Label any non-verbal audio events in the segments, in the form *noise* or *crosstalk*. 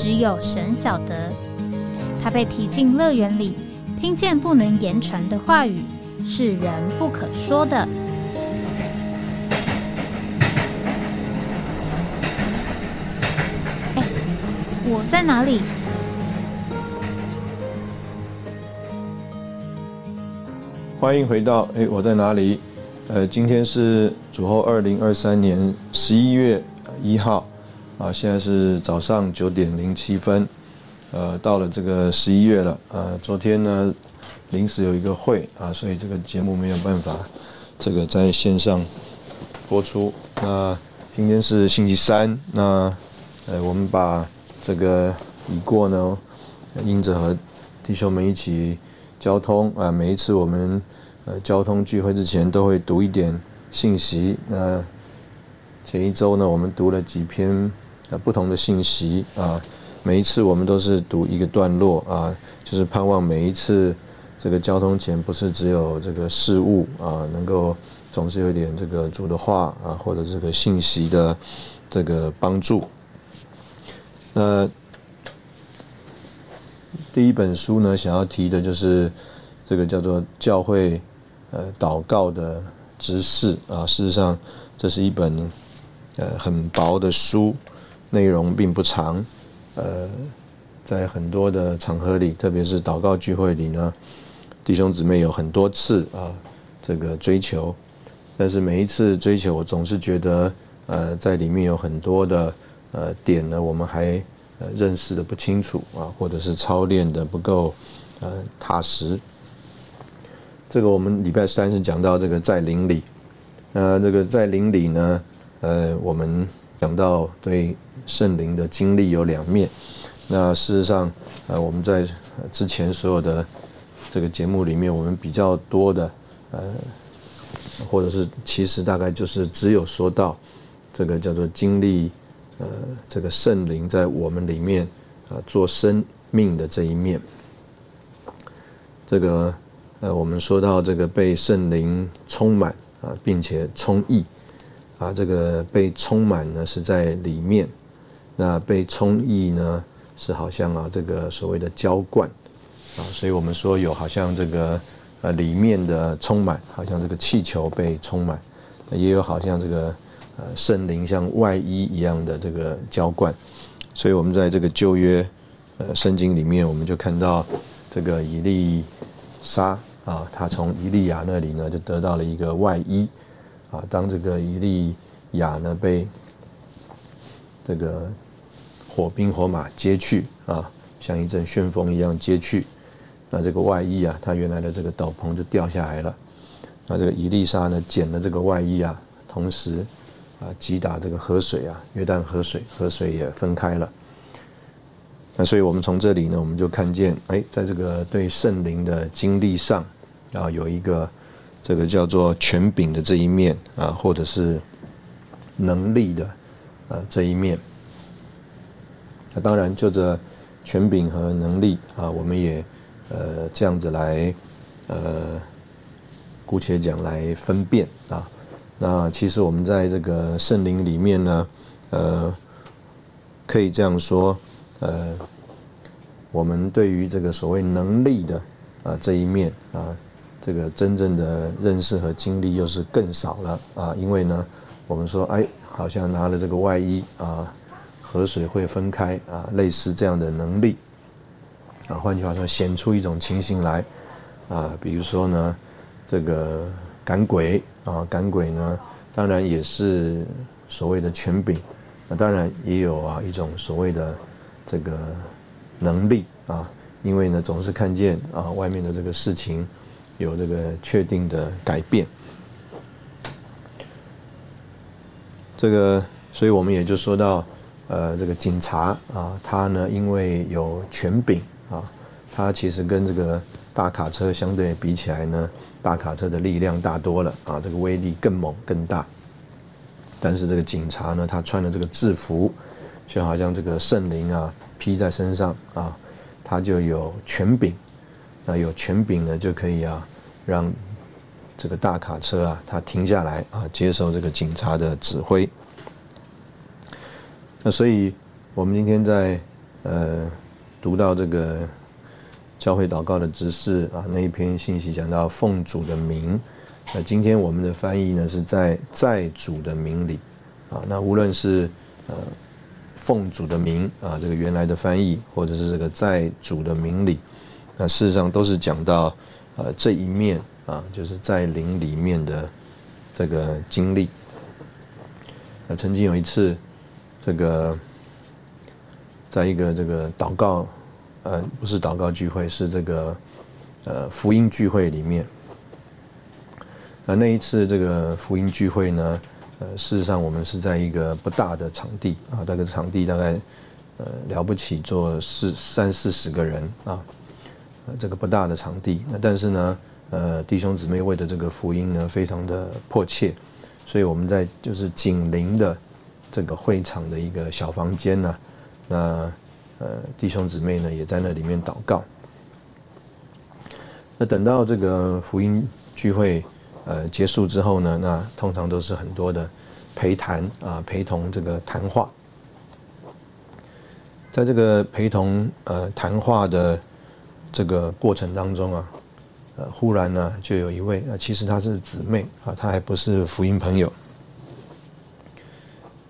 只有神晓得，他被提进乐园里，听见不能言传的话语，是人不可说的。哎，我在哪里？欢迎回到哎，我在哪里？呃，今天是主后二零二三年十一月一号。啊，现在是早上九点零七分，呃，到了这个十一月了。呃，昨天呢临时有一个会啊，所以这个节目没有办法这个在线上播出。那今天是星期三，那呃，我们把这个已过呢，因着和弟兄们一起交通啊，每一次我们呃交通聚会之前都会读一点信息。那前一周呢，我们读了几篇。呃，不同的信息啊，每一次我们都是读一个段落啊，就是盼望每一次这个交通前不是只有这个事物啊，能够总是有点这个主的话啊，或者这个信息的这个帮助。那第一本书呢，想要提的就是这个叫做教会呃祷告的知识啊，事实上这是一本呃很薄的书。内容并不长，呃，在很多的场合里，特别是祷告聚会里呢，弟兄姊妹有很多次啊，这个追求，但是每一次追求，我总是觉得，呃，在里面有很多的呃点呢，我们还认识的不清楚啊，或者是操练的不够呃踏实。这个我们礼拜三是讲到这个在灵里，那这个在灵里呢，呃，我们讲到对。圣灵的经历有两面，那事实上，呃，我们在之前所有的这个节目里面，我们比较多的，呃，或者是其实大概就是只有说到这个叫做经历，呃，这个圣灵在我们里面啊做生命的这一面，这个呃，我们说到这个被圣灵充满啊，并且充溢啊，这个被充满呢是在里面。那被充溢呢，是好像啊，这个所谓的浇灌啊，所以我们说有好像这个呃里面的充满，好像这个气球被充满，也有好像这个呃圣灵像外衣一样的这个浇灌，所以我们在这个旧约呃圣经里面，我们就看到这个以利沙啊，他从以利亚那里呢就得到了一个外衣啊，当这个以利亚呢被这个。火兵火马接去啊，像一阵旋风一样接去。那这个外衣啊，他原来的这个斗篷就掉下来了。那这个伊丽莎呢，捡了这个外衣啊，同时啊击打这个河水啊，约旦河水，河水也分开了。那所以我们从这里呢，我们就看见，哎，在这个对圣灵的经历上啊，有一个这个叫做权柄的这一面啊，或者是能力的呃这一面。那当然，就这权柄和能力啊，我们也呃这样子来呃姑且讲来分辨啊。那其实我们在这个圣灵里面呢，呃，可以这样说，呃，我们对于这个所谓能力的啊这一面啊，这个真正的认识和经历又是更少了啊，因为呢，我们说哎，好像拿了这个外衣啊。河水会分开啊，类似这样的能力啊，换句话说，显出一种情形来啊，比如说呢，这个赶鬼啊，赶鬼呢，当然也是所谓的权柄，那当然也有啊一种所谓的这个能力啊，因为呢总是看见啊外面的这个事情有这个确定的改变，这个，所以我们也就说到。呃这个警察啊，他呢因为有权柄啊，他其实跟这个大卡车相对比起来呢，大卡车的力量大多了啊，这个威力更猛更大。但是这个警察呢，他穿的这个制服，就好像这个圣灵啊披在身上啊，他就有权柄，那有权柄呢就可以啊让这个大卡车啊它停下来啊接受这个警察的指挥。那所以我们今天在呃读到这个教会祷告的指示啊那一篇信息讲到奉主的名。那今天我们的翻译呢，是在在主的名里，啊，那无论是呃奉主的名啊，这个原来的翻译，或者是这个在主的名里，那事实上都是讲到呃这一面啊，就是在灵里面的这个经历。那曾经有一次，这个在一个这个祷告，呃，不是祷告聚会，是这个呃福音聚会里面。那那一次这个福音聚会呢，呃，事实上我们是在一个不大的场地啊，那个场地大概呃了不起坐四三四十个人啊，这个不大的场地。那但是呢，呃，弟兄姊妹为的这个福音呢，非常的迫切，所以我们在就是紧邻的这个会场的一个小房间呢，那呃弟兄姊妹呢也在那里面祷告。那等到这个福音聚会。呃，结束之后呢，那通常都是很多的陪谈啊，陪同这个谈话。在这个陪同呃谈话的这个过程当中啊，呃，忽然呢，就有一位啊，其实她是姊妹啊，她还不是福音朋友，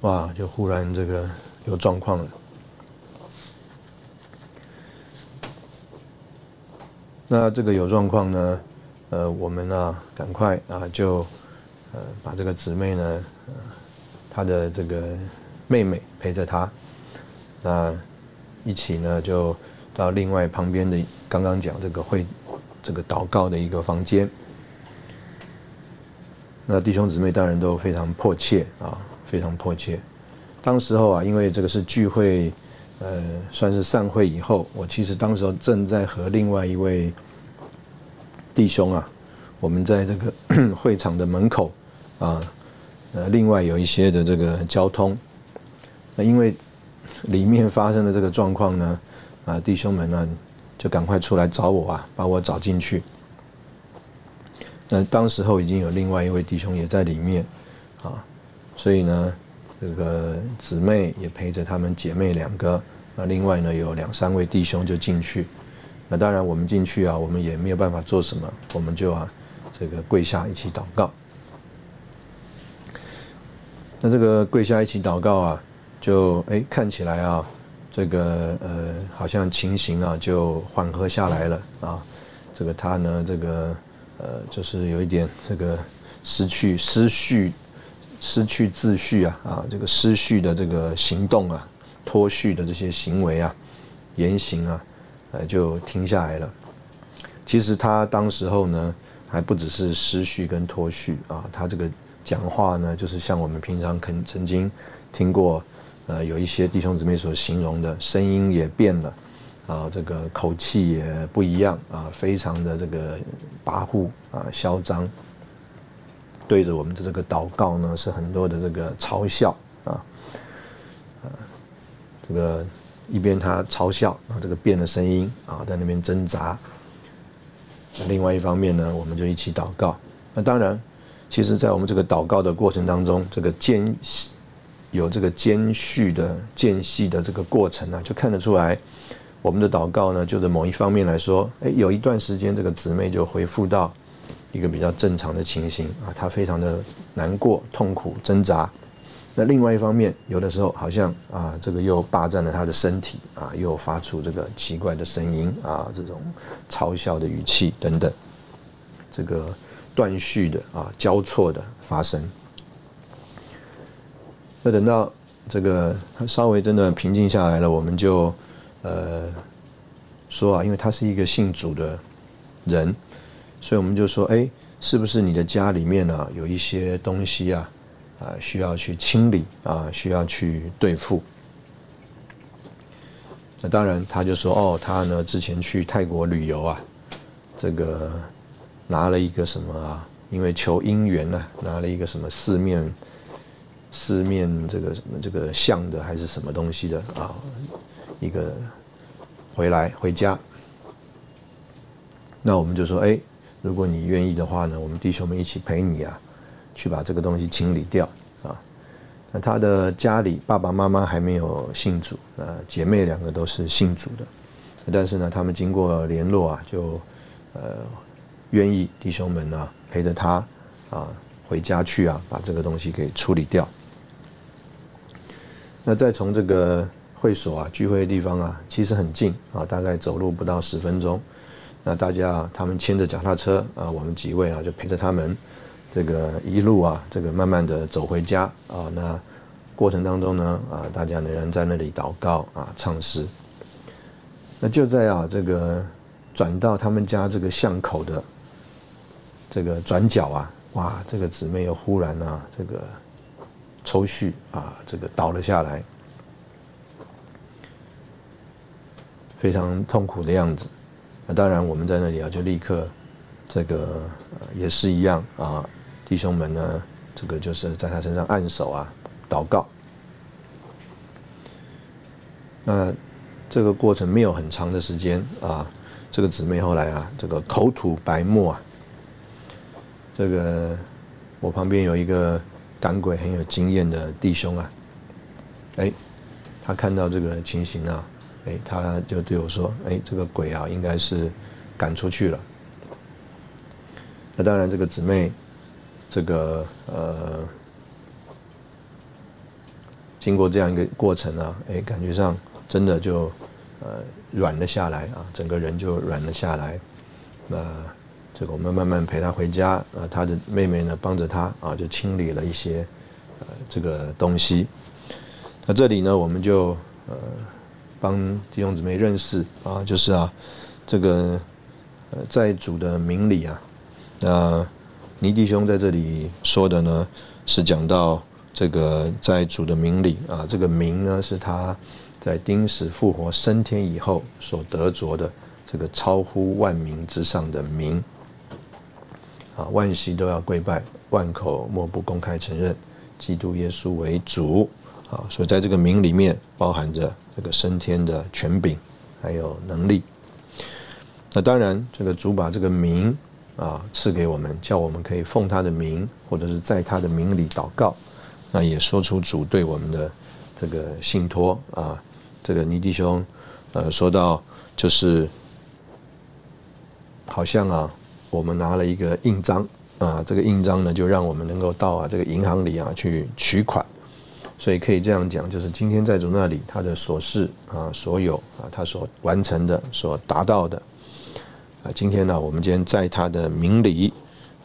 哇，就忽然这个有状况了。那这个有状况呢？呃，我们呢，赶快啊，就呃把这个姊妹呢，她的这个妹妹陪着她，那一起呢就到另外旁边的刚刚讲这个会这个祷告的一个房间。那弟兄姊妹当然都非常迫切啊，非常迫切。当时候啊，因为这个是聚会，呃，算是散会以后，我其实当时候正在和另外一位。弟兄啊，我们在这个 *coughs* 会场的门口啊，呃，另外有一些的这个交通，那因为里面发生的这个状况呢，啊，弟兄们呢就赶快出来找我啊，把我找进去。那当时候已经有另外一位弟兄也在里面啊，所以呢，这个姊妹也陪着他们姐妹两个，那另外呢有两三位弟兄就进去。那当然，我们进去啊，我们也没有办法做什么，我们就啊，这个跪下一起祷告。那这个跪下一起祷告啊，就哎看起来啊，这个呃好像情形啊就缓和下来了啊。这个他呢，这个呃就是有一点这个失去失序、失去秩序啊啊，这个失序的这个行动啊，脱序的这些行为啊，言行啊。呃，就停下来了。其实他当时候呢，还不只是失序跟脱序啊，他这个讲话呢，就是像我们平常肯曾经听过，呃，有一些弟兄姊妹所形容的，声音也变了，啊，这个口气也不一样啊，非常的这个跋扈啊，嚣张，对着我们的这个祷告呢，是很多的这个嘲笑啊，这个。一边他嘲笑啊，这个变的声音啊，在那边挣扎。那另外一方面呢，我们就一起祷告。那当然，其实，在我们这个祷告的过程当中，这个间有这个间续的间隙的这个过程呢，就看得出来，我们的祷告呢，就在某一方面来说，哎，有一段时间，这个姊妹就恢复到一个比较正常的情形啊，她非常的难过、痛苦、挣扎。那另外一方面，有的时候好像啊，这个又霸占了她的身体啊，又发出这个奇怪的声音啊，这种嘲笑的语气等等，这个断续的啊，交错的发生。那等到这个稍微真的平静下来了，我们就呃说啊，因为他是一个信主的人，所以我们就说，哎，是不是你的家里面呢有一些东西啊？啊，需要去清理啊，需要去对付。那当然他就说哦，他呢之前去泰国旅游啊，这个拿了一个什么啊？因为求姻缘呢，拿了一个什么四面四面这个什么这个像的还是什么东西的啊？一个回来回家。那我们就说，哎，如果你愿意的话呢，我们弟兄们一起陪你啊，去把这个东西清理掉啊。那他的家里爸爸妈妈还没有信主，呃，姐妹两个都是信主的，但是呢，他们经过联络啊，就呃愿意弟兄们呢陪着他啊回家去啊，把这个东西给处理掉。那再从这个会所啊聚会的地方啊，其实很近啊，大概走路不到十分钟。那大家他们牵着脚踏车啊，我们几位啊就陪着他们，这个一路啊，这个慢慢的走回家啊。那过程当中呢啊，大家仍然在那里祷告啊，唱诗。那就在啊这个转到他们家这个巷口的这个转角啊，哇，这个姊妹又忽然啊这个抽搐啊，这个倒了下来，非常痛苦的样子。那当然，我们在那里啊，就立刻，这个也是一样啊，弟兄们呢，这个就是在他身上按手啊，祷告。那这个过程没有很长的时间啊，这个姊妹后来啊，这个口吐白沫啊，这个我旁边有一个赶鬼很有经验的弟兄啊，哎，他看到这个情形啊。哎，他就对我说：“哎，这个鬼啊，应该是赶出去了。”那当然，这个姊妹，这个呃，经过这样一个过程呢，哎，感觉上真的就呃软了下来啊，整个人就软了下来。那这个我们慢慢陪他回家啊，他的妹妹呢帮着他啊，就清理了一些呃这个东西。那这里呢，我们就呃。帮弟兄姊妹认识啊，就是啊，这个呃，在主的名里啊，那倪弟兄在这里说的呢，是讲到这个在主的名里啊，这个名呢是他在钉死复活升天以后所得着的这个超乎万民之上的名啊，万膝都要跪拜，万口莫不公开承认基督耶稣为主啊，所以在这个名里面包含着。这个升天的权柄，还有能力。那当然，这个主把这个名啊赐给我们，叫我们可以奉他的名，或者是在他的名里祷告。那也说出主对我们的这个信托啊。这个尼弟兄呃说到，就是好像啊，我们拿了一个印章啊，这个印章呢，就让我们能够到啊这个银行里啊去取款。所以可以这样讲，就是今天在主那里，他的所事啊，所有啊，他所完成的、所达到的啊，今天呢，我们今天在他的名里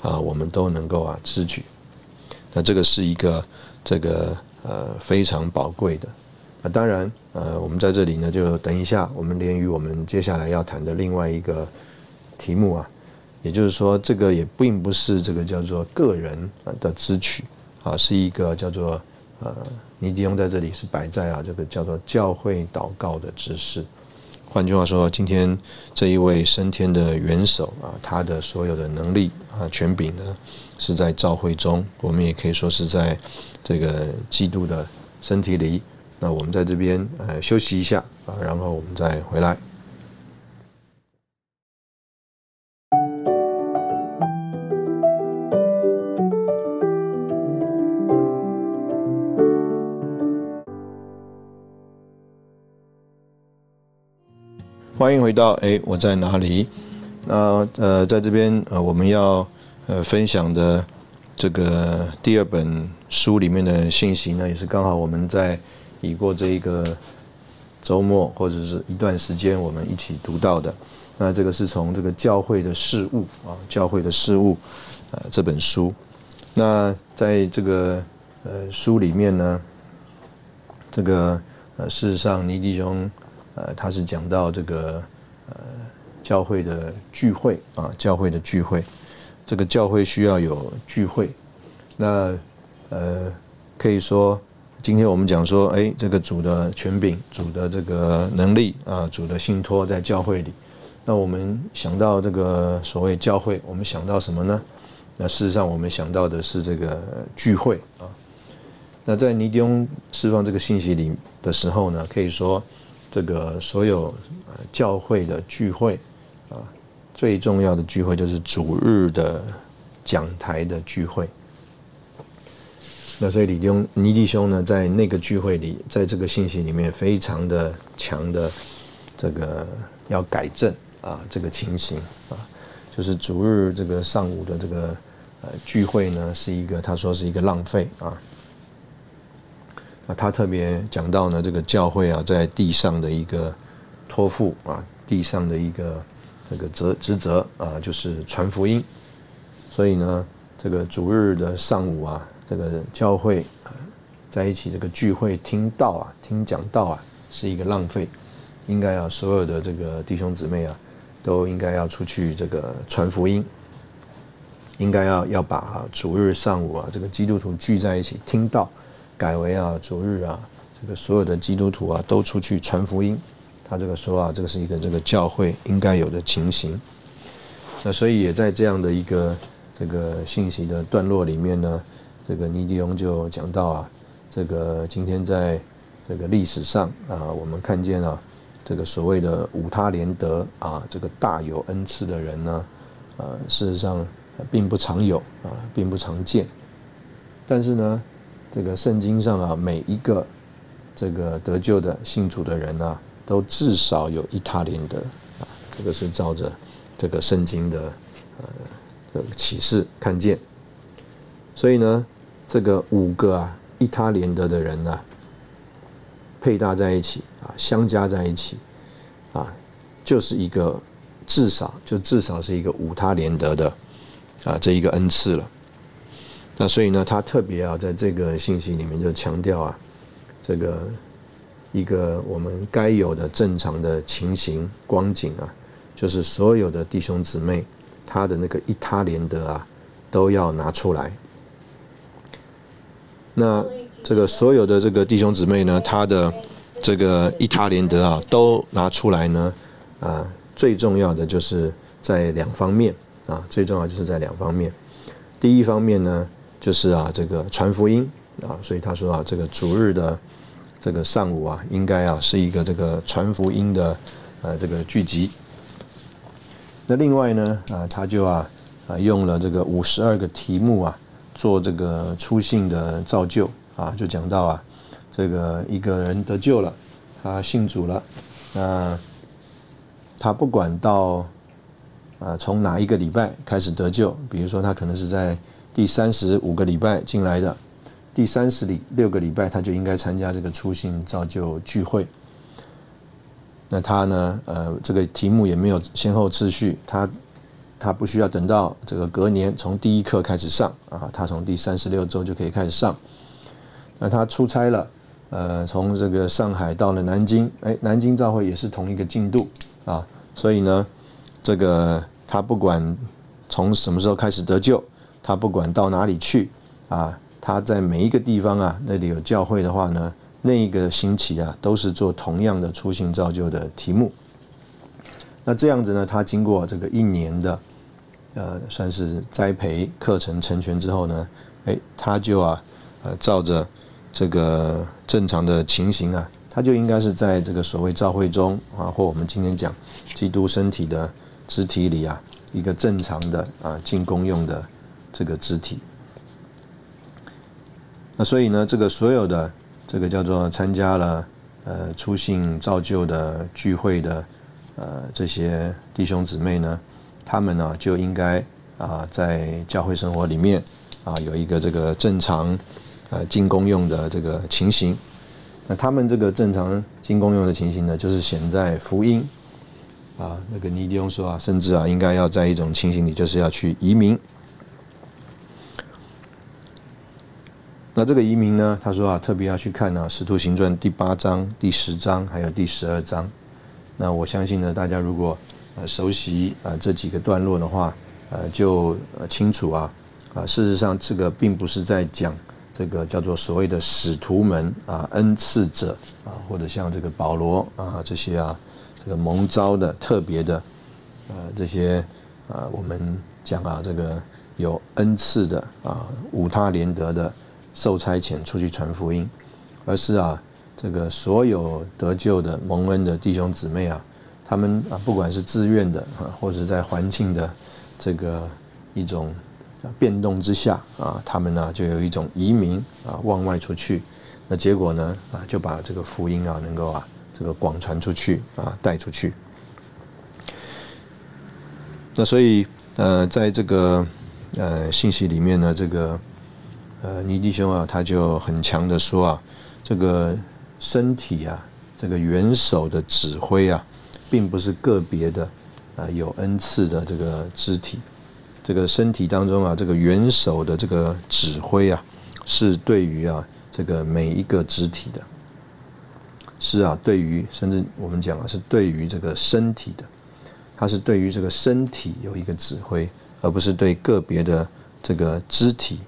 啊，我们都能够啊支取。那这个是一个这个呃非常宝贵的。那当然呃，我们在这里呢，就等一下，我们连于我们接下来要谈的另外一个题目啊，也就是说，这个也并不是这个叫做个人的支取啊，是一个叫做。呃，尼迪翁在这里是摆在啊，这个叫做教会祷告的姿势。换句话说，今天这一位升天的元首啊，他的所有的能力啊、权柄呢，是在教会中。我们也可以说是在这个基督的身体里。那我们在这边呃休息一下啊，然后我们再回来。欢迎回到哎，我在哪里？那呃，在这边呃，我们要呃分享的这个第二本书里面的信息呢，也是刚好我们在已过这一个周末或者是一段时间，我们一起读到的。那这个是从这个教会的事物啊，教会的事物呃这本书。那在这个呃书里面呢，这个呃事实上，尼弟兄。呃，他是讲到这个呃教会的聚会啊，教会的聚会，这个教会需要有聚会。那呃可以说今天我们讲说，哎，这个主的权柄、主的这个能力啊，主的信托在教会里。那我们想到这个所谓教会，我们想到什么呢？那事实上，我们想到的是这个聚会啊。那在尼迪翁释放这个信息里的时候呢，可以说这个所有教会的聚会啊，最重要的聚会就是主日的讲台的聚会。那所以李兄尼弟兄呢，在那个聚会里，在这个信息里面，非常的强的这个要改正。啊，这个情形啊，就是主日这个上午的这个呃聚会呢，是一个他说是一个浪费啊。那他特别讲到呢，这个教会啊，在地上的一个托付啊，地上的一个这个责职责啊，就是传福音。所以呢，这个主日的上午啊，这个教会在一起这个聚会听道啊，听讲道啊，是一个浪费。应该啊，所有的这个弟兄姊妹啊。都应该要出去这个传福音，应该要要把主日上午啊，这个基督徒聚在一起听到，改为啊主日啊，这个所有的基督徒啊都出去传福音。他这个说啊，这个是一个这个教会应该有的情形。那所以也在这样的一个这个信息的段落里面呢，这个尼迪翁就讲到啊，这个今天在这个历史上啊，我们看见啊。这个所谓的五他连德啊，这个大有恩赐的人呢，呃，事实上并不常有啊，并不常见。但是呢，这个圣经上啊，每一个这个得救的信主的人啊，都至少有一他连德啊，这个是照着这个圣经的呃启示看见。所以呢，这个五个啊一他连德的人呢。配搭在一起啊，相加在一起啊，就是一个至少就至少是一个五他连得的啊这一个恩赐了。那所以呢，他特别啊在这个信息里面就强调啊，这个一个我们该有的正常的情形光景啊，就是所有的弟兄姊妹他的那个一他连德啊都要拿出来。那。这个所有的这个弟兄姊妹呢，他的这个一他连德啊，都拿出来呢，啊，最重要的就是在两方面啊，最重要就是在两方面。第一方面呢，就是啊，这个传福音啊，所以他说啊，这个主日的这个上午啊，应该啊是一个这个传福音的呃这个聚集。那另外呢，啊，他就啊啊用了这个五十二个题目啊，做这个初信的造就。啊，就讲到啊，这个一个人得救了，他信主了，那他不管到啊从哪一个礼拜开始得救，比如说他可能是在第三十五个礼拜进来的，第三十里六个礼拜他就应该参加这个初心造就聚会。那他呢，呃，这个题目也没有先后次序，他他不需要等到这个隔年从第一课开始上啊，他从第三十六周就可以开始上。那他出差了，呃，从这个上海到了南京，哎，南京召会也是同一个进度啊，所以呢，这个他不管从什么时候开始得救，他不管到哪里去啊，他在每一个地方啊，那里有教会的话呢，那一个星期啊，都是做同样的出行造就的题目。那这样子呢，他经过这个一年的，呃，算是栽培课程成全之后呢，哎，他就啊，呃，照着。这个正常的情形啊，他就应该是在这个所谓教会中啊，或我们今天讲基督身体的肢体里啊，一个正常的啊进攻用的这个肢体。那所以呢，这个所有的这个叫做参加了呃出信造就的聚会的呃这些弟兄姊妹呢，他们呢就应该啊在教会生活里面啊有一个这个正常。呃，进攻用的这个情形，那他们这个正常进攻用的情形呢，就是显在福音啊。那个尼迪翁说啊，甚至啊，应该要在一种情形里，就是要去移民。那这个移民呢，他说啊，特别要去看呢《使徒行传》第八章、第十章，还有第十二章。那我相信呢，大家如果呃熟悉啊这几个段落的话，呃，就呃清楚啊啊，事实上这个并不是在讲。这个叫做所谓的使徒们啊，恩赐者啊，或者像这个保罗啊这些啊，这个蒙召的特别的呃这些啊，我们讲啊这个有恩赐的啊，五他连德的受差遣出去传福音，而是啊这个所有得救的蒙恩的弟兄姊妹啊，他们啊不管是自愿的啊，或者在环境的这个一种。变动之下啊，他们呢就有一种移民啊，往外出去，那结果呢啊，就把这个福音啊能够啊这个广传出去啊，带出去。那所以呃，在这个呃信息里面呢，这个呃尼弟兄啊，他就很强的说啊，这个身体啊，这个元首的指挥啊，并不是个别的啊有恩赐的这个肢体。这个身体当中啊，这个元首的这个指挥啊，是对于啊这个每一个肢体的，是啊对于甚至我们讲啊是对于这个身体的，它是对于这个身体有一个指挥，而不是对个别的这个肢体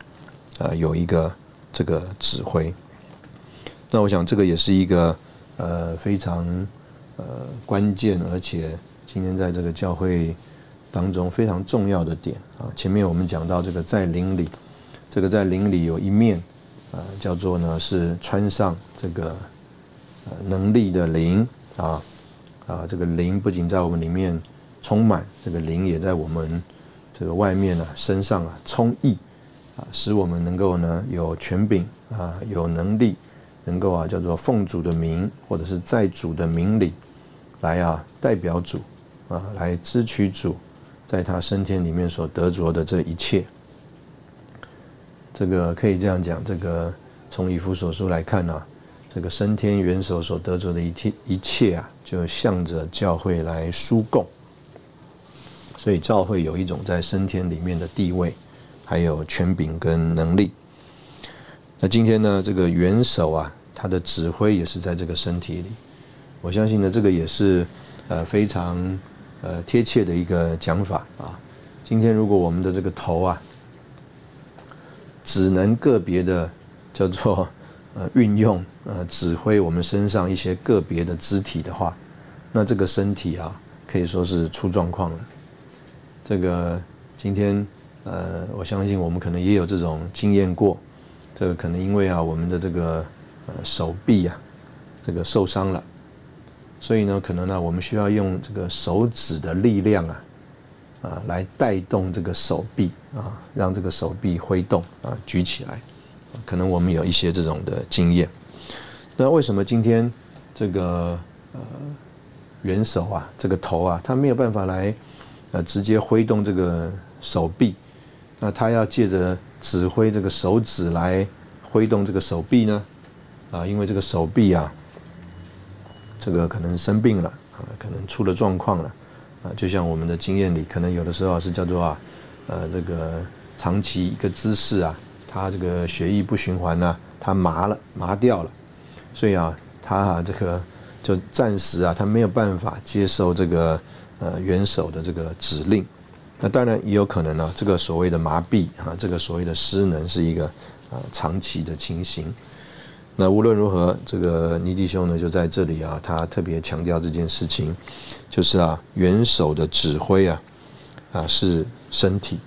啊有一个这个指挥。那我想这个也是一个呃非常呃关键，而且今天在这个教会。当中非常重要的点啊，前面我们讲到这个在灵里，这个在灵里有一面啊，叫做呢是穿上这个能力的灵啊啊，这个灵不仅在我们里面充满，这个灵也在我们这个外面呢身上啊充溢啊，使我们能够呢有权柄啊，有能力，能够啊叫做奉主的名或者是在主的名里来啊代表主啊来支取主。在他升天里面所得着的这一切，这个可以这样讲：，这个从以弗所书来看呢，这个升天元首所得着的一切一切啊，就向着教会来输供。所以教会有一种在升天里面的地位，还有权柄跟能力。那今天呢，这个元首啊，他的指挥也是在这个身体里。我相信呢，这个也是呃非常。呃，贴切的一个讲法啊。今天如果我们的这个头啊，只能个别的叫做呃运用呃指挥我们身上一些个别的肢体的话，那这个身体啊可以说是出状况了。这个今天呃，我相信我们可能也有这种经验过。这个可能因为啊，我们的这个呃手臂啊，这个受伤了。所以呢，可能呢，我们需要用这个手指的力量啊，啊，来带动这个手臂啊，让这个手臂挥动啊，举起来。可能我们有一些这种的经验。那为什么今天这个呃元首啊，这个头啊，他没有办法来呃直接挥动这个手臂？那他要借着指挥这个手指来挥动这个手臂呢？啊，因为这个手臂啊。这个可能生病了啊，可能出了状况了啊，就像我们的经验里，可能有的时候是叫做啊，呃，这个长期一个姿势啊，他这个血液不循环呢，他麻了，麻掉了，所以啊，他啊这个就暂时啊，他没有办法接受这个呃元首的这个指令。那当然也有可能呢，这个所谓的麻痹啊，这个所谓的失能是一个啊长期的情形。那无论如何，这个尼弟兄呢，就在这里啊，他特别强调这件事情，就是啊，元首的指挥啊，啊是身体，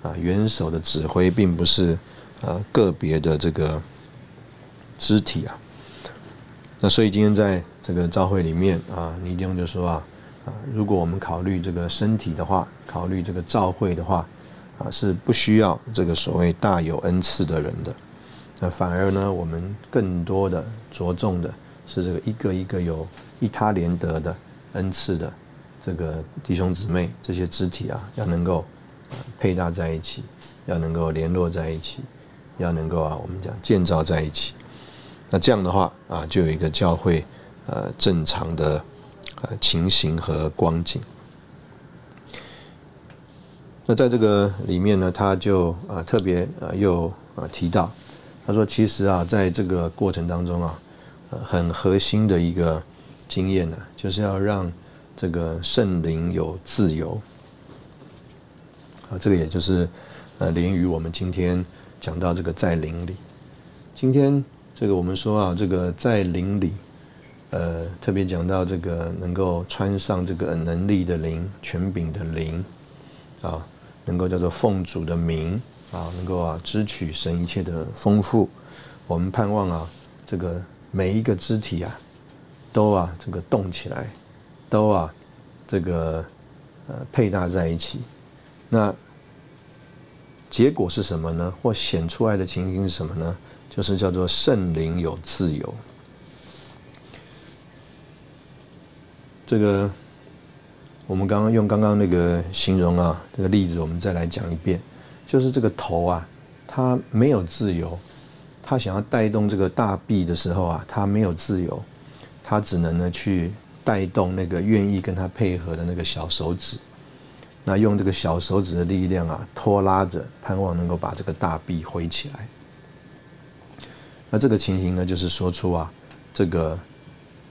啊元首的指挥并不是啊个别的这个肢体啊。那所以今天在这个召会里面啊，尼弟兄就说啊，啊如果我们考虑这个身体的话，考虑这个照会的话，啊是不需要这个所谓大有恩赐的人的。那反而呢，我们更多的着重的是这个一个一个有一他连德的恩赐的这个弟兄姊妹，这些肢体啊，要能够配搭在一起，要能够联络在一起，要能够啊，我们讲建造在一起。那这样的话啊，就有一个教会呃正常的呃情形和光景。那在这个里面呢，他就啊特别呃又啊提到。他说：“其实啊，在这个过程当中啊，很核心的一个经验呢，就是要让这个圣灵有自由。啊，这个也就是呃，连于我们今天讲到这个在灵里，今天这个我们说啊，这个在灵里，呃，特别讲到这个能够穿上这个能力的灵、权柄的灵，啊，能够叫做奉主的名啊，能够啊支取神一切的丰富。我们盼望啊，这个每一个肢体啊，都啊这个动起来，都啊这个呃配搭在一起。那结果是什么呢？或显出来的情形是什么呢？就是叫做圣灵有自由。这个我们刚刚用刚刚那个形容啊，这个例子我们再来讲一遍，就是这个头啊，它没有自由。他想要带动这个大臂的时候啊，他没有自由，他只能呢去带动那个愿意跟他配合的那个小手指，那用这个小手指的力量啊，拖拉着，盼望能够把这个大臂挥起来。那这个情形呢，就是说出啊，这个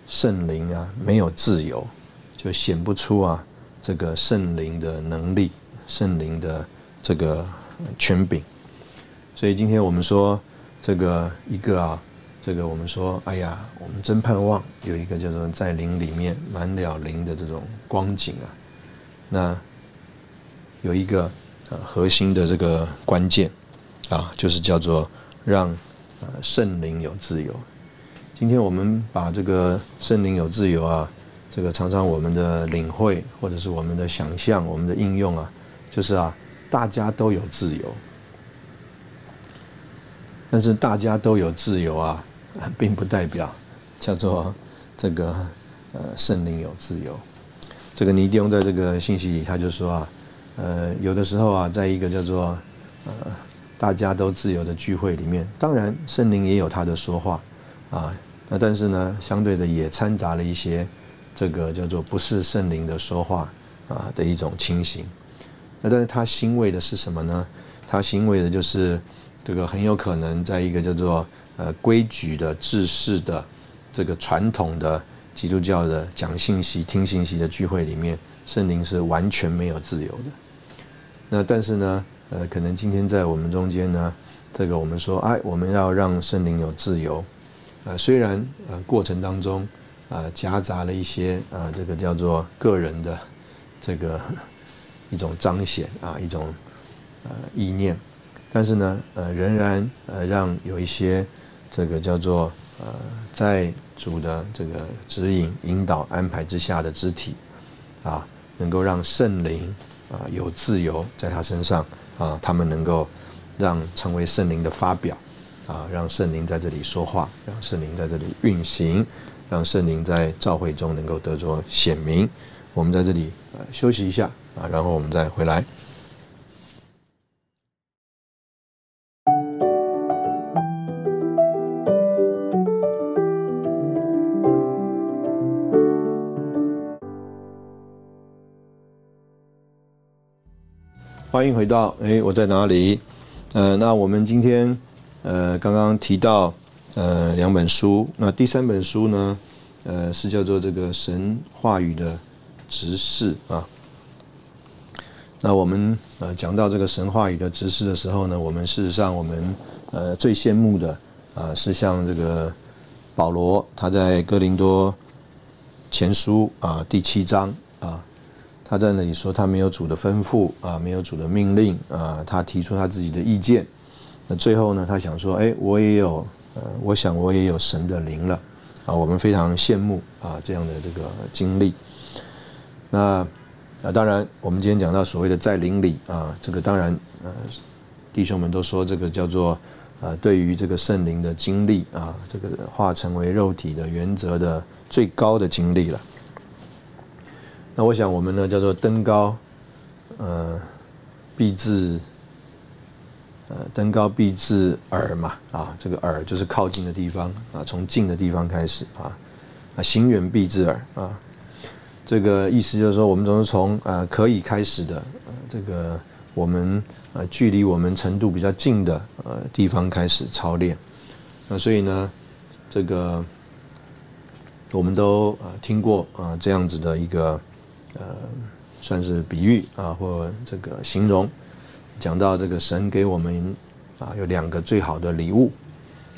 圣灵啊没有自由，就显不出啊这个圣灵的能力，圣灵的这个权柄。所以今天我们说。这个一个啊，这个我们说，哎呀，我们真盼望有一个叫做在灵里面满了灵的这种光景啊。那有一个呃核心的这个关键啊，就是叫做让呃圣灵有自由。今天我们把这个圣灵有自由啊，这个常常我们的领会或者是我们的想象、我们的应用啊，就是啊，大家都有自由。但是大家都有自由啊，并不代表叫做这个呃圣灵有自由。这个尼迪翁在这个信息里他就说啊，呃有的时候啊，在一个叫做呃大家都自由的聚会里面，当然圣灵也有他的说话啊，那但是呢，相对的也掺杂了一些这个叫做不是圣灵的说话啊的一种情形。那但是他欣慰的是什么呢？他欣慰的就是。这个很有可能在一个叫做呃规矩的制式的这个传统的基督教的讲信息、听信息的聚会里面，圣灵是完全没有自由的。那但是呢，呃，可能今天在我们中间呢，这个我们说，哎，我们要让圣灵有自由，呃，虽然呃过程当中啊夹杂了一些啊这个叫做个人的这个一种彰显啊一种呃意念。但是呢，呃，仍然呃，让有一些这个叫做呃，在主的这个指引、引导、安排之下的肢体，啊，能够让圣灵啊有自由在他身上啊，他们能够让成为圣灵的发表啊，让圣灵在这里说话，让圣灵在这里运行，让圣灵在召会中能够得着显明。我们在这里呃休息一下啊，然后我们再回来。欢迎回到哎，我在哪里？呃，那我们今天呃刚刚提到呃两本书，那第三本书呢，呃是叫做这个神话语的执事啊。那我们呃讲到这个神话语的执事的时候呢，我们事实上我们呃最羡慕的啊是像这个保罗他在哥林多前书啊第七章啊。他在那里说，他没有主的吩咐啊，没有主的命令啊，他提出他自己的意见。那最后呢，他想说，哎，我也有，呃，我想我也有神的灵了啊。我们非常羡慕啊这样的这个经历。那啊，当然，我们今天讲到所谓的在灵里啊，这个当然，呃，弟兄们都说这个叫做呃，对于这个圣灵的经历啊，这个化成为肉体的原则的最高的经历了。那我想，我们呢叫做登高，呃，必至，呃，登高必至耳嘛，啊，这个耳就是靠近的地方啊，从近的地方开始啊，啊，行远必至耳啊，这个意思就是说，我们总是从呃可以开始的，呃，这个我们呃距离我们程度比较近的呃地方开始操练，那所以呢，这个我们都呃听过啊这样子的一个。呃，算是比喻啊，或这个形容，讲到这个神给我们啊有两个最好的礼物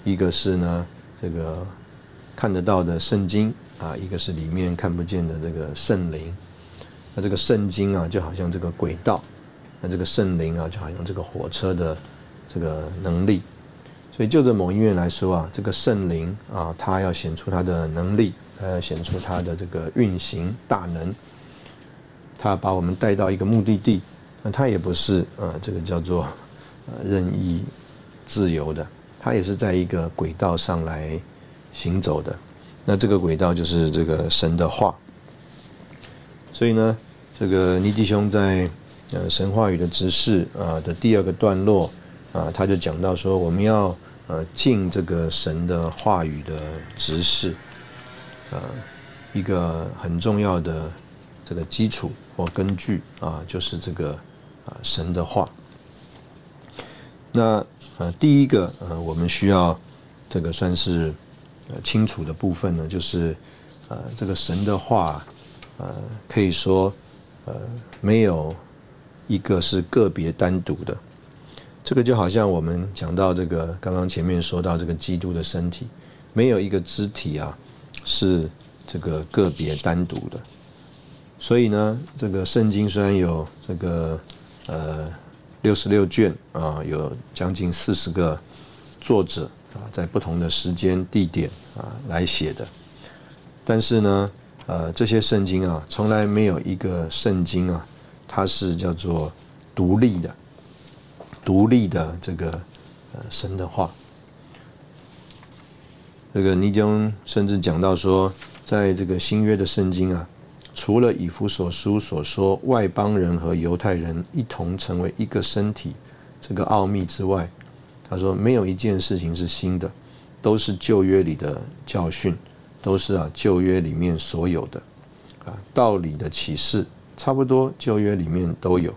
一个是呢这个看得到的圣经啊，一个是里面看不见的这个圣灵。那这个圣经啊，就好像这个轨道；那这个圣灵啊，就好像这个火车的这个能力。所以就着某音乐来说啊，这个圣灵啊，它要显出它的能力，它要显出它的这个运行大能。它把我们带到一个目的地，那它也不是呃这个叫做呃任意自由的，它也是在一个轨道上来行走的。那这个轨道就是这个神的话。所以呢，这个尼迪兄在呃神话语的执事啊的第二个段落啊，他就讲到说，我们要呃进这个神的话语的执事，呃一个很重要的这个基础或根据啊，就是这个啊神的话。那呃第一个呃我们需要这个算是呃清楚的部分呢，就是呃这个神的话。呃，可以说，呃，没有一个是个别单独的。这个就好像我们讲到这个，刚刚前面说到这个基督的身体，没有一个肢体啊是这个个别单独的。所以呢，这个圣经虽然有这个呃六十六卷啊，有将近四十个作者啊，在不同的时间地点啊来写的，但是呢。呃，这些圣经啊，从来没有一个圣经啊，它是叫做独立的、独立的这个呃神的话。这个尼经甚至讲到说，在这个新约的圣经啊，除了以弗所书所说外邦人和犹太人一同成为一个身体这个奥秘之外，他说没有一件事情是新的，都是旧约里的教训。都是啊，旧约里面所有的啊道理的启示，差不多旧约里面都有，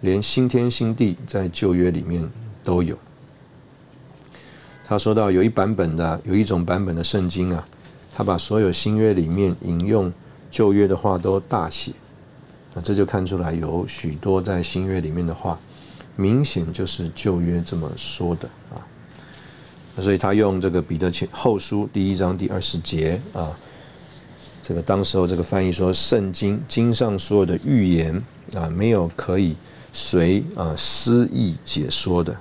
连新天新地在旧约里面都有。他说到有一版本的，有一种版本的圣经啊，他把所有新约里面引用旧约的话都大写，那这就看出来有许多在新约里面的话，明显就是旧约这么说的啊。所以他用这个彼得前后书第一章第二十节啊，这个当时候这个翻译说，圣经经上所有的预言啊，没有可以随啊私意解说的。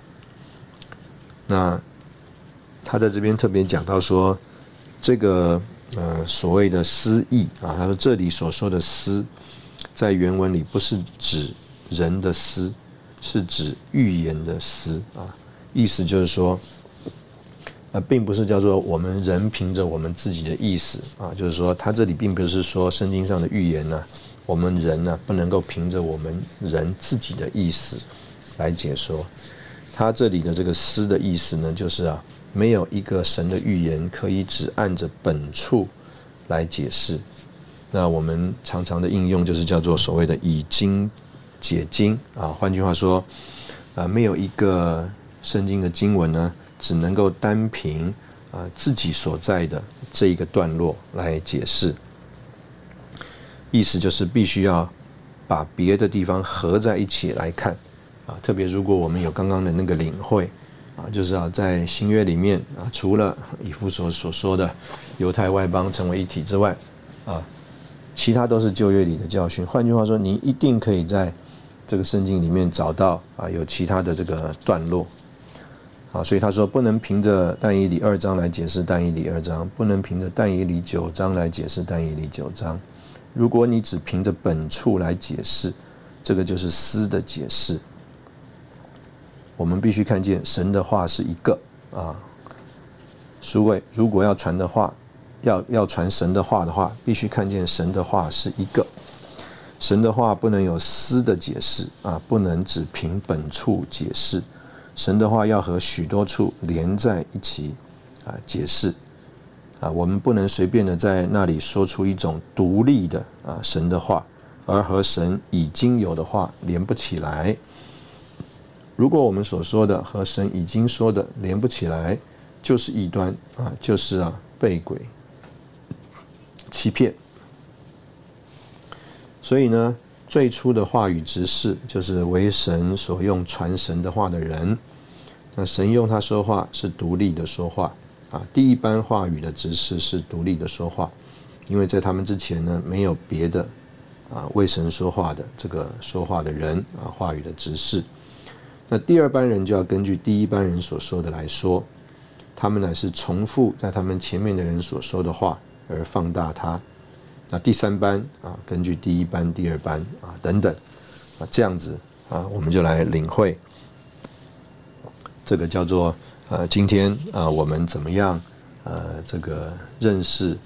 那他在这边特别讲到说，这个呃所谓的诗意啊，他说这里所说的诗，在原文里不是指人的诗，是指预言的诗啊，意思就是说。呃，并不是叫做我们人凭着我们自己的意思啊，就是说，他这里并不是说圣经上的预言呢，我们人呢不能够凭着我们人自己的意思来解说。他这里的这个“思”的意思呢，就是啊，没有一个神的预言可以只按着本处来解释。那我们常常的应用就是叫做所谓的以经解经啊。换句话说，啊，没有一个圣经的经文呢。只能够单凭啊自己所在的这一个段落来解释，意思就是必须要把别的地方合在一起来看啊。特别如果我们有刚刚的那个领会啊，就是啊在新约里面啊，除了以弗所所说的犹太外邦成为一体之外啊，其他都是旧约里的教训。换句话说，你一定可以在这个圣经里面找到啊有其他的这个段落。啊，所以他说不能凭着但以理二章来解释但以理二章，不能凭着但以理九章来解释但以理九章。如果你只凭着本处来解释，这个就是私的解释。我们必须看见神的话是一个啊。诸位，如果要传的话，要要传神的话的话，必须看见神的话是一个。神的话不能有私的解释啊，不能只凭本处解释。神的话要和许多处连在一起啊，解释啊，我们不能随便的在那里说出一种独立的啊神的话，而和神已经有的话连不起来。如果我们所说的和神已经说的连不起来，就是异端啊，就是啊被鬼欺骗。所以呢，最初的话语之事，就是为神所用传神的话的人。那神用他说话是独立的说话，啊，第一班话语的执事是独立的说话，因为在他们之前呢，没有别的啊为神说话的这个说话的人啊，话语的执事。那第二班人就要根据第一班人所说的来说，他们呢是重复在他们前面的人所说的话而放大它。那第三班啊，根据第一班、第二班啊等等啊这样子啊，我们就来领会这个叫做呃，今天啊，我们怎么样呃，这个认识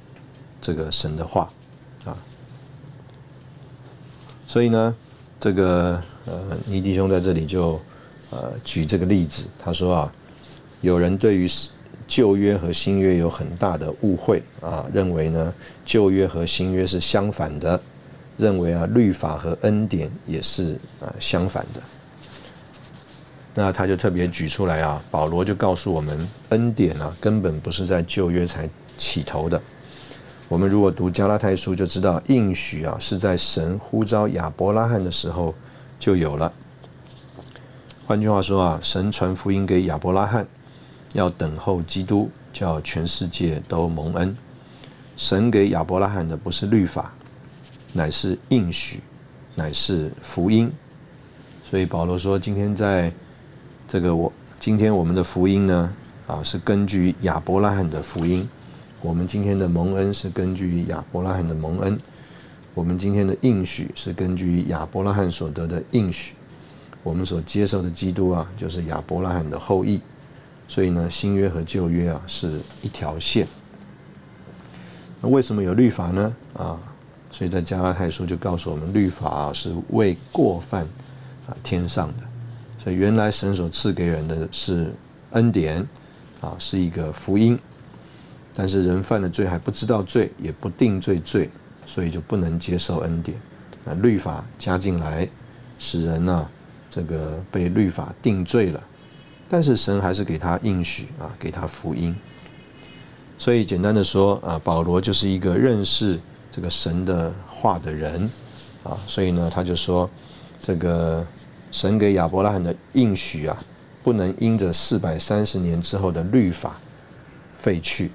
这个神的话啊？所以呢，这个呃，尼弟兄在这里就。呃，举这个例子，他说啊，有人对于旧约和新约有很大的误会啊，认为呢旧约和新约是相反的，认为啊律法和恩典也是啊相反的。那他就特别举出来啊，保罗就告诉我们，恩典啊根本不是在旧约才起头的。我们如果读加拉太书就知道，应许啊是在神呼召亚伯拉罕的时候就有了。换句话说啊，神传福音给亚伯拉罕，要等候基督，叫全世界都蒙恩。神给亚伯拉罕的不是律法，乃是应许，乃是福音。所以保罗说，今天在这个我今天我们的福音呢，啊，是根据亚伯拉罕的福音。我们今天的蒙恩是根据亚伯拉罕的蒙恩。我们今天的应许是根据亚伯拉罕所得的应许。我们所接受的基督啊，就是亚伯拉罕的后裔，所以呢，新约和旧约啊是一条线。那为什么有律法呢？啊，所以在加拉太书就告诉我们，律法是为过犯啊添上的。所以原来神所赐给人的是恩典啊，是一个福音，但是人犯了罪还不知道罪，也不定罪罪，所以就不能接受恩典。那律法加进来，使人呢？这个被律法定罪了，但是神还是给他应许啊，给他福音。所以简单的说啊，保罗就是一个认识这个神的话的人啊，所以呢，他就说这个神给亚伯拉罕的应许啊，不能因着四百三十年之后的律法废去。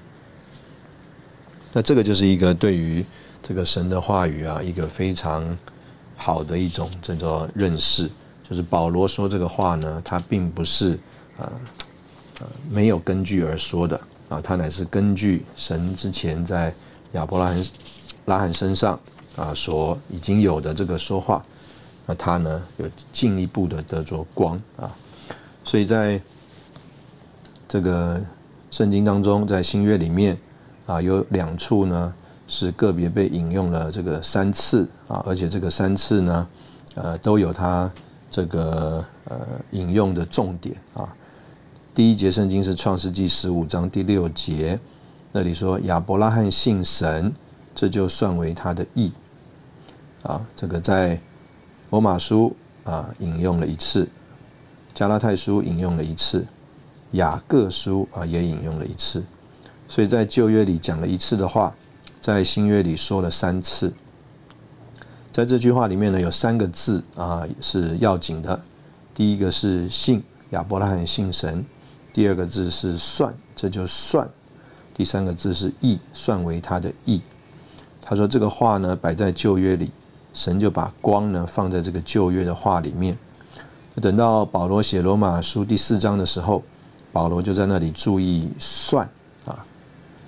那这个就是一个对于这个神的话语啊，一个非常好的一种这种认识。就是保罗说这个话呢，他并不是啊呃没有根据而说的啊，他乃是根据神之前在亚伯拉罕拉罕身上啊所已经有的这个说话，那他呢有进一步的得着光啊，所以在这个圣经当中，在新约里面啊有两处呢是个别被引用了这个三次啊，而且这个三次呢呃都有他。这个呃引用的重点啊，第一节圣经是创世纪十五章第六节，那里说亚伯拉罕信神，这就算为他的义。啊，这个在罗马书啊引用了一次，加拉太书引用了一次，雅各书啊也引用了一次，所以在旧约里讲了一次的话，在新约里说了三次。在这句话里面呢，有三个字啊是要紧的。第一个是信，亚伯拉罕信神；第二个字是算，这就算；第三个字是义，算为他的义。他说这个话呢摆在旧约里，神就把光呢放在这个旧约的话里面。等到保罗写罗马书第四章的时候，保罗就在那里注意算啊，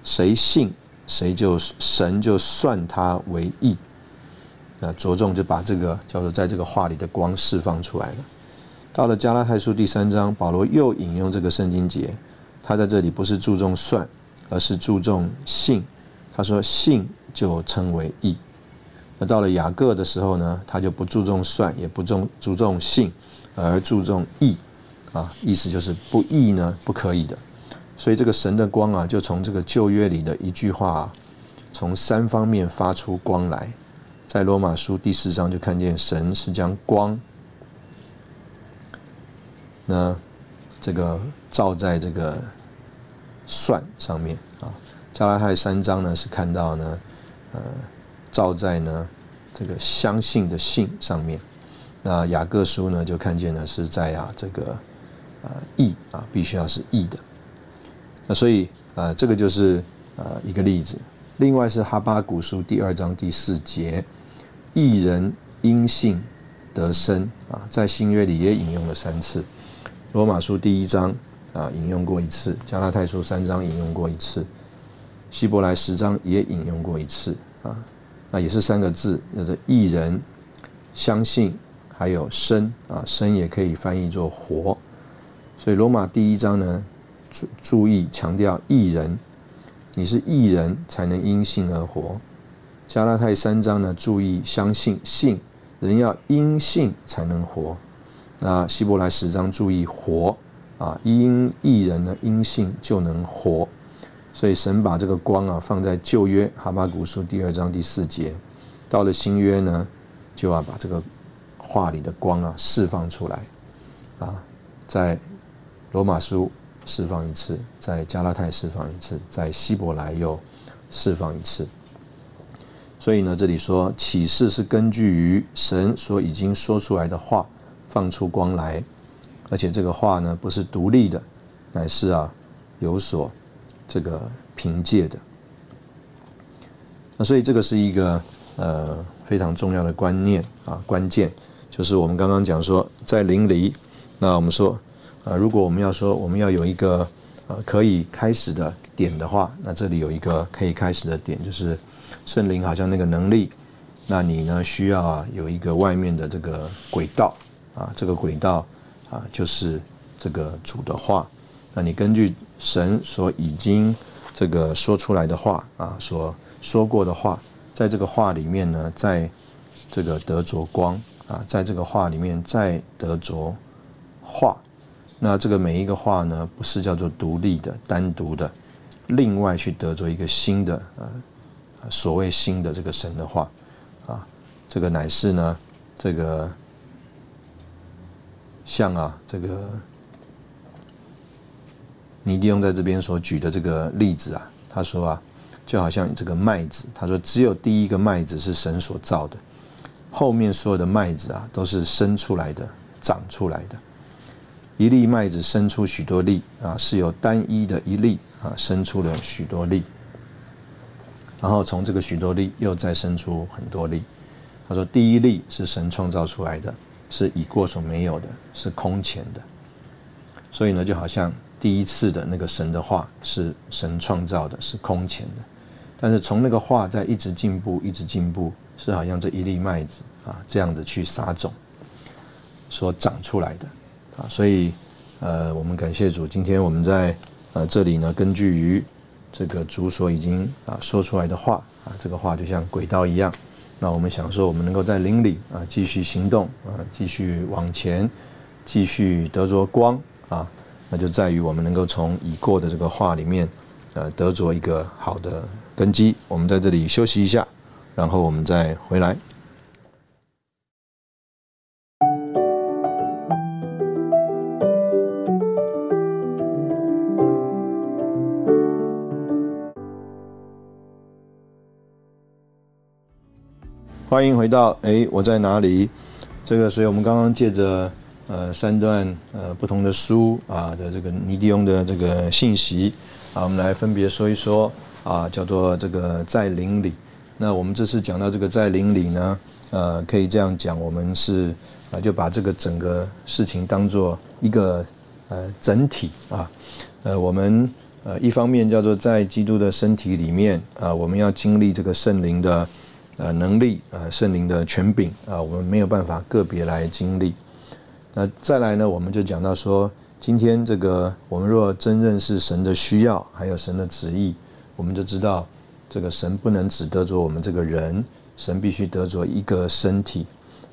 谁信谁就神就算他为义。那着重就把这个叫做在这个话里的光释放出来了。到了加拉太书第三章，保罗又引用这个圣经节，他在这里不是注重算，而是注重信。他说信就称为义。那到了雅各的时候呢，他就不注重算，也不重注重信，而注重义。啊，意思就是不义呢不可以的。所以这个神的光啊，就从这个旧约里的一句话，从三方面发出光来。在罗马书第四章就看见神是将光，那这个照在这个算上面啊。加拉太三章呢是看到呢，呃，照在呢这个相信的信上面。那雅各书呢就看见呢是在啊这个呃义啊必须要是义的。那所以啊，这个就是呃一个例子。另外是哈巴古书第二章第四节，一人因信得生啊，在新约里也引用了三次。罗马书第一章啊引用过一次，加拉太书三章引用过一次，希伯来十章也引用过一次啊。那也是三个字，就是一人相信，还有生啊，生也可以翻译作活。所以罗马第一章呢，注注意强调一人。你是异人，才能因信而活。加拉太三章呢，注意相信信，人要因信才能活。那希伯来十章注意活啊，因一人呢因信就能活。所以神把这个光啊放在旧约哈巴古书第二章第四节，到了新约呢，就要把这个话里的光啊释放出来啊，在罗马书。释放一次，在加拉太释放一次，在希伯来又释放一次。所以呢，这里说启示是根据于神所已经说出来的话放出光来，而且这个话呢不是独立的，乃是啊有所这个凭借的。那所以这个是一个呃非常重要的观念啊关键，就是我们刚刚讲说在灵里，那我们说。啊，如果我们要说我们要有一个呃可以开始的点的话，那这里有一个可以开始的点，就是圣灵好像那个能力，那你呢需要啊有一个外面的这个轨道啊，这个轨道啊就是这个主的话，那你根据神所已经这个说出来的话啊，所说过的话，在这个话里面呢，在这个得着光啊，在这个话里面再得着话。那这个每一个话呢，不是叫做独立的、单独的，另外去得着一个新的呃，所谓新的这个神的话，啊，这个乃是呢，这个像啊，这个尼迪翁在这边所举的这个例子啊，他说啊，就好像这个麦子，他说只有第一个麦子是神所造的，后面所有的麦子啊，都是生出来的、长出来的。一粒麦子生出许多粒啊，是由单一的一粒啊生出了许多粒，然后从这个许多粒又再生出很多粒。他说，第一粒是神创造出来的，是已过所没有的，是空前的。所以呢，就好像第一次的那个神的话是神创造的，是空前的。但是从那个话在一直进步，一直进步，是好像这一粒麦子啊这样子去撒种所长出来的。啊，所以，呃，我们感谢主。今天我们在呃这里呢，根据于这个主所已经啊说出来的话啊，这个话就像轨道一样。那我们想说，我们能够在灵里啊继续行动啊，继续往前，继续得着光啊，那就在于我们能够从已过的这个话里面呃得着一个好的根基。我们在这里休息一下，然后我们再回来。欢迎回到哎，我在哪里？这个，所以我们刚刚借着呃三段呃不同的书啊的这个尼迪翁的这个信息啊，我们来分别说一说啊，叫做这个在灵里。那我们这次讲到这个在灵里呢，呃，可以这样讲，我们是啊就把这个整个事情当做一个呃整体啊，呃，我们呃一方面叫做在基督的身体里面啊，我们要经历这个圣灵的。呃，能力呃，圣灵的权柄啊，我们没有办法个别来经历。那再来呢，我们就讲到说，今天这个我们若真认识神的需要，还有神的旨意，我们就知道这个神不能只得着我们这个人，神必须得着一个身体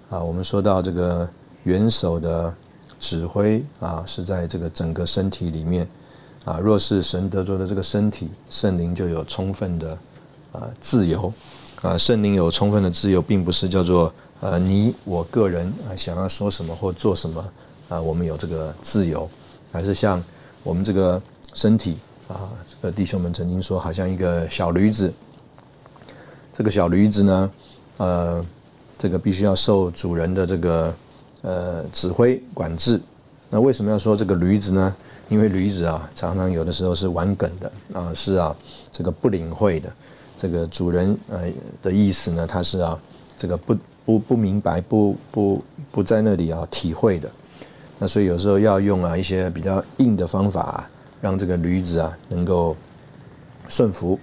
啊。我们说到这个元首的指挥啊，是在这个整个身体里面啊。若是神得着的这个身体，圣灵就有充分的呃自由。啊，圣灵有充分的自由，并不是叫做呃你我个人啊想要说什么或做什么啊，我们有这个自由，还是像我们这个身体啊，这个弟兄们曾经说，好像一个小驴子，这个小驴子呢，呃，这个必须要受主人的这个呃指挥管制。那为什么要说这个驴子呢？因为驴子啊，常常有的时候是玩梗的啊，是啊，这个不领会的，这个主人呃的意思呢，他是啊，这个不不不明白，不不不在那里啊体会的。那所以有时候要用啊一些比较硬的方法，让这个驴子啊能够顺服。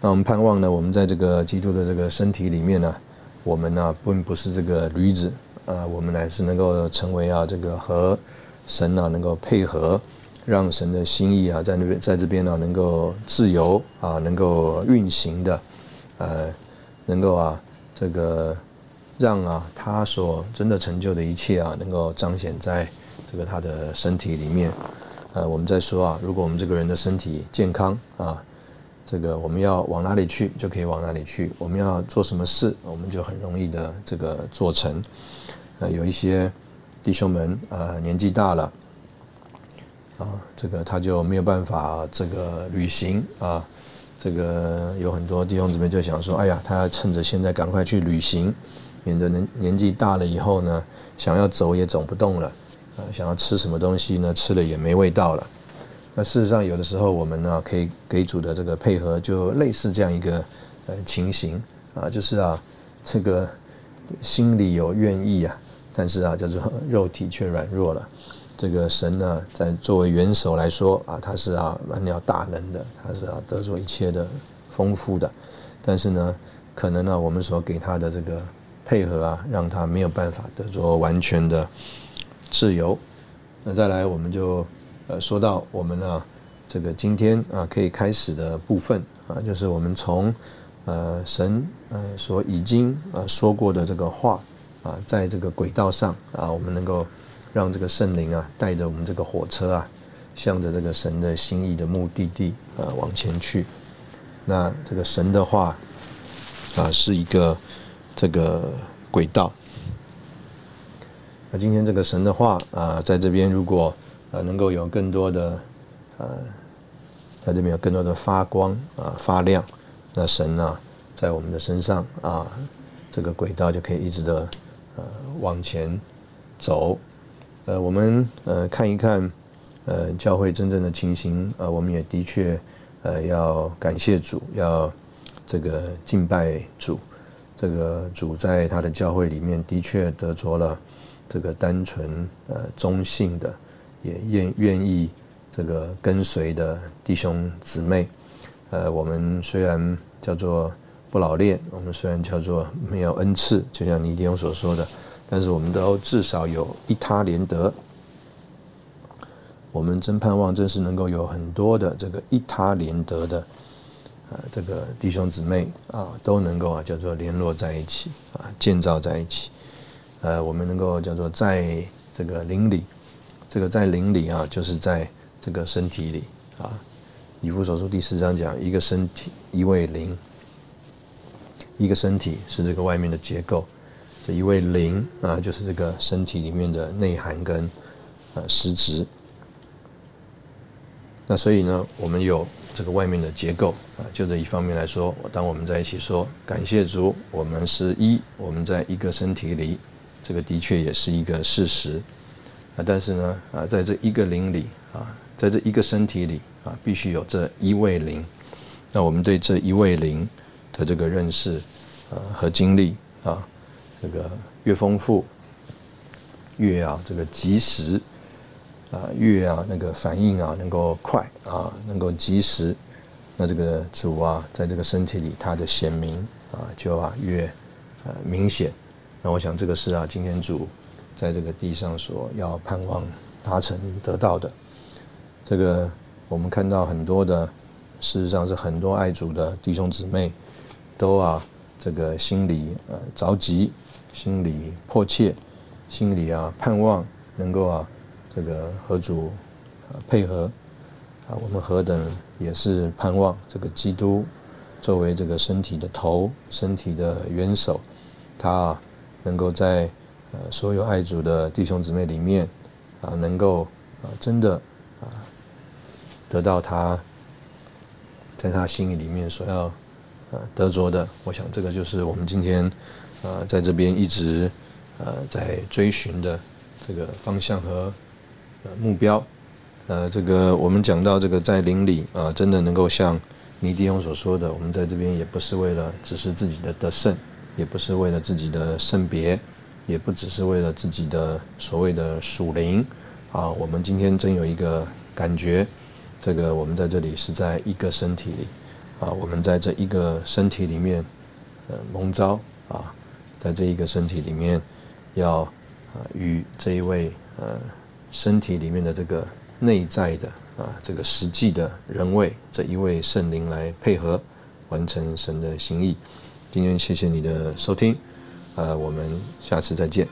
那我们盼望呢，我们在这个基督的这个身体里面呢，我们呢并不是这个驴子啊，我们乃是能够成为啊这个和。神啊，能够配合，让神的心意啊，在那边，在这边呢，能够自由啊，能够运行的，呃，能够啊，这个让啊，他所真的成就的一切啊，能够彰显在这个他的身体里面。呃，我们在说啊，如果我们这个人的身体健康啊，这个我们要往哪里去，就可以往哪里去；我们要做什么事，我们就很容易的这个做成。呃，有一些。弟兄们，呃，年纪大了，啊，这个他就没有办法这个旅行啊，这个有很多弟兄姊妹就想说，哎呀，他要趁着现在赶快去旅行，免得年年纪大了以后呢，想要走也走不动了，啊，想要吃什么东西呢，吃了也没味道了。那事实上，有的时候我们呢，可以给主的这个配合，就类似这样一个呃情形啊，就是啊，这个心里有愿意啊。但是啊，叫做肉体却软弱了。这个神呢，在作为元首来说啊，他是啊蛮了大能的，他是啊得着一切的丰富的。但是呢，可能呢，我们所给他的这个配合啊，让他没有办法得着完全的自由。那再来，我们就呃说到我们呢，这个今天啊可以开始的部分啊，就是我们从呃神呃所已经啊说过的这个话。啊，在这个轨道上啊，我们能够让这个圣灵啊带着我们这个火车啊，向着这个神的心意的目的地啊往前去。那这个神的话啊，是一个这个轨道。那今天这个神的话啊，在这边如果呃能够有更多的呃，在这边有更多的发光啊发亮，那神呢在我们的身上啊，这个轨道就可以一直的。呃，往前走，呃，我们呃看一看，呃，教会真正的情形，呃，我们也的确呃要感谢主，要这个敬拜主，这个主在他的教会里面的确得着了这个单纯呃中性的，也愿愿意这个跟随的弟兄姊妹，呃，我们虽然叫做。不老练，我们虽然叫做没有恩赐，就像尼迪翁所说的，但是我们都至少有一他连德。我们真盼望，真是能够有很多的这个一他连德的，啊，这个弟兄姊妹啊，都能够啊叫做联络在一起啊，建造在一起。呃，我们能够叫做在这个灵里，这个在灵里啊，就是在这个身体里啊。以弗所书第四章讲，一个身体，一位灵。一个身体是这个外面的结构，这一位灵啊，就是这个身体里面的内涵跟呃实质。那所以呢，我们有这个外面的结构啊，就这一方面来说，当我们在一起说感谢主，我们是一，我们在一个身体里，这个的确也是一个事实啊。但是呢啊，在这一个灵里啊，在这一个身体里啊，必须有这一位灵。那我们对这一位灵。的这个认识，呃和经历啊，这个越丰富，越啊这个及时，啊越啊那个反应啊能够快啊能够及时，那这个主啊在这个身体里他的显明啊就啊越呃明显，那我想这个是啊今天主在这个地上所要盼望达成得到的，这个我们看到很多的，事实上是很多爱主的弟兄姊妹。都啊，这个心里呃着急，心里迫切，心里啊盼望能够啊这个和主啊配合啊，我们何等也是盼望这个基督作为这个身体的头，身体的元首，他啊能够在呃所有爱主的弟兄姊妹里面啊，能够啊真的啊得到他在他心里面所要。呃，得着的，我想这个就是我们今天，呃，在这边一直呃在追寻的这个方向和呃目标。呃，这个我们讲到这个在灵里啊，真的能够像尼迪翁所说的，我们在这边也不是为了只是自己的得胜，也不是为了自己的圣别，也不只是为了自己的所谓的属灵啊。我们今天真有一个感觉，这个我们在这里是在一个身体里啊，我们在这一个身体里面呃蒙召啊，在这一个身体里面，要啊与这一位呃身体里面的这个内在的啊这个实际的人位这一位圣灵来配合，完成神的心意。今天谢谢你的收听，呃，我们下次再见。